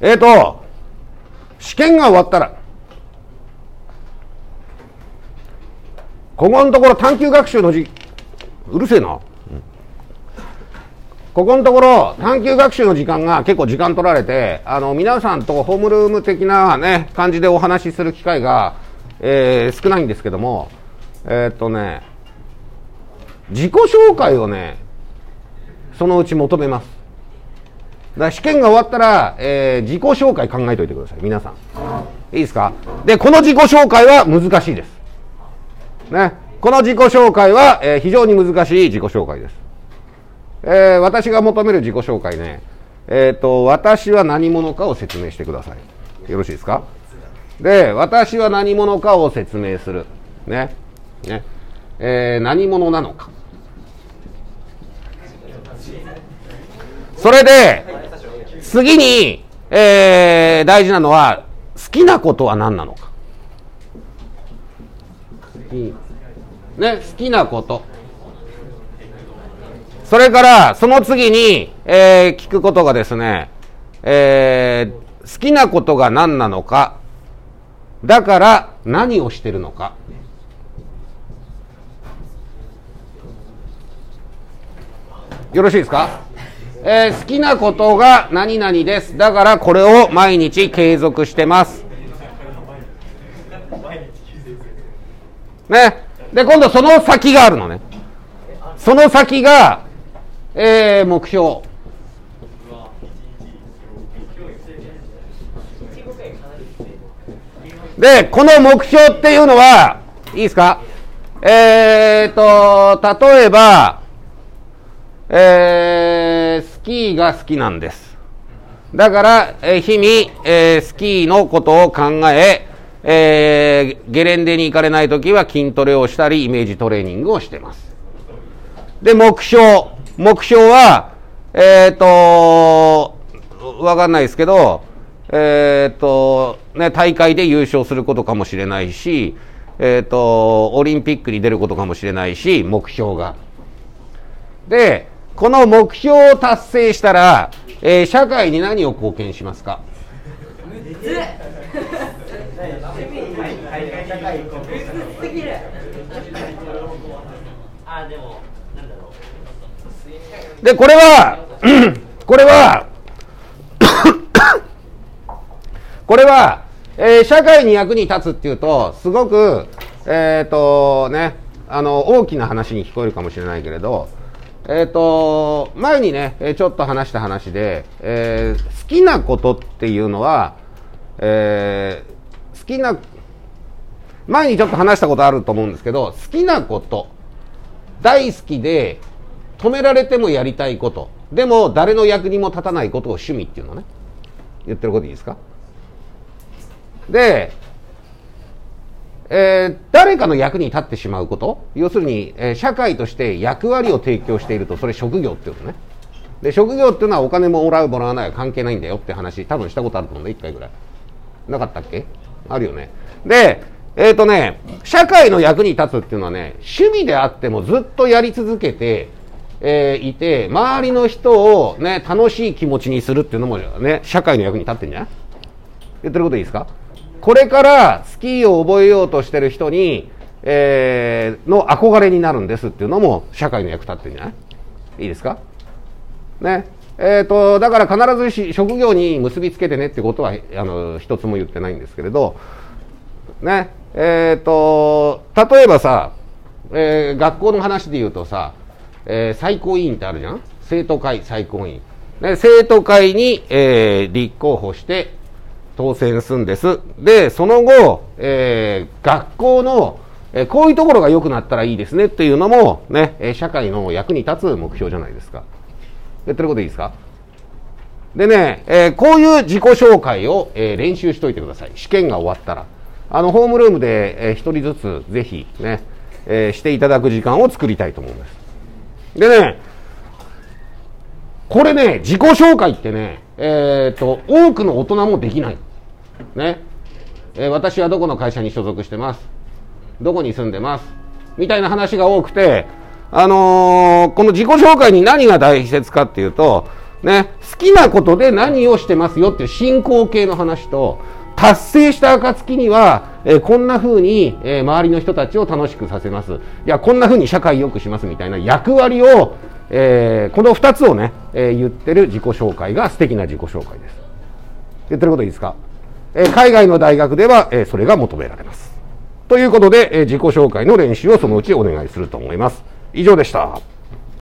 えっ、と、試験が終わったら、ここのところ探究学習のじ、うるせえな。ここのところ探究学習の時間が結構時間取られて、あの、皆さんとホームルーム的なね、感じでお話しする機会が、えー少ないんですけども、えーっとね、自己紹介をね、そのうち求めます。から試験が終わったら、えー自己紹介考えておいてください、皆さん。いいですか？で、この自己紹介は難しいです。ね。この自己紹介は、えー非常に難しい自己紹介です。えー私が求める自己紹介ね、えっ、と、私は何者かを説明してください。よろしいですか？で、私は何者かを説明する。ね。ね。えー何者なのか。それで、次に、えー大事なのは、好きなことは何なのか。ね、好きなこと。それから、その次に、えー聞くことがですね、えー好きなことが何なのか、だから何をしてるのか。よろしいですか、えー好きなことが何々です。だからこれを毎日継続してます。ね。で、今度その先があるのね。その先が、えー目標。で、この目標っていうのは、いいですか？えーと、例えば、えースキーが好きなんです。だから、えー日々、えースキーのことを考え、えーゲレンデに行かれないときは筋トレをしたり、イメージトレーニングをしてます。で、目標。目標は、えっ、と、わかんないですけど、えっ、と、ね、大会で優勝することかもしれないし、えっ、と、オリンピックに出ることかもしれないし、目標が。で、この目標を達成したら、えー社会に何を貢献しますか？で、これは、これは、これは、えー社会に役に立つっていうと、すごく、えっ、とね、あの、大きな話に聞こえるかもしれないけれど、えっ、と、前にね、ちょっと話した話で、えー好きなことっていうのは、えー好きな、前にちょっと話したことあると思うんですけど、好きなこと、大好きで止められてもやりたいことでも誰の役にも立たないことを趣味っていうのね言ってることいいですか？で、えー誰かの役に立ってしまうこと？要するに、えー社会として役割を提供していると。それ職業っていうのね。で職業っていうのはお金ももらうもらわないは関係ないんだよって話。多分したことあると思うんだ1回ぐらい。なかったっけ？あるよね。で、えっ、とね、社会の役に立つっていうのはね、趣味であってもずっとやり続けて、えいて、周りの人をね、楽しい気持ちにするっていうのもね、社会の役に立ってんじゃん？言ってることいいですか？これからスキーを覚えようとしてる人に、えーの憧れになるんですっていうのも社会の役立ってるんじゃない？いいですか？ね。えー、とだから必ずし職業に結びつけてねってことはあの一つも言ってないんですけれど、ね。えー、と例えばさ、えー学校の話で言うとさ、えー最高委員ってあるじゃん？生徒会最高委員、ね、生徒会に、えー立候補して当選するんですでその後、えー学校のえーこういうところが良くなったらいいですねっていうのもね、え社会の役に立つ目標じゃないですか。やってることいいですか？でね、えーこういう自己紹介を、えー練習しといてください。試験が終わったら。あの、ホームルームで、えー一人ずつぜひね、えーしていただく時間を作りたいと思います。でね、これね、自己紹介ってね、えっ、と、多くの大人もできない。ね。えー私はどこの会社に所属してます？どこに住んでます？みたいな話が多くて、あのーこの自己紹介に何が大切かっていうと、ね、好きなことで何をしてますよっていう進行形の話と達成した暁には、えーこんな風に、え周りの人たちを楽しくさせますいやこんな風に社会良くしますみたいな役割を、えーこの2つをね、え言ってる自己紹介が素敵な自己紹介です言ってることいいですか、え海外の大学では、えそれが求められます。ということで、え自己紹介の練習をそのうちお願いすると思います。以上でした。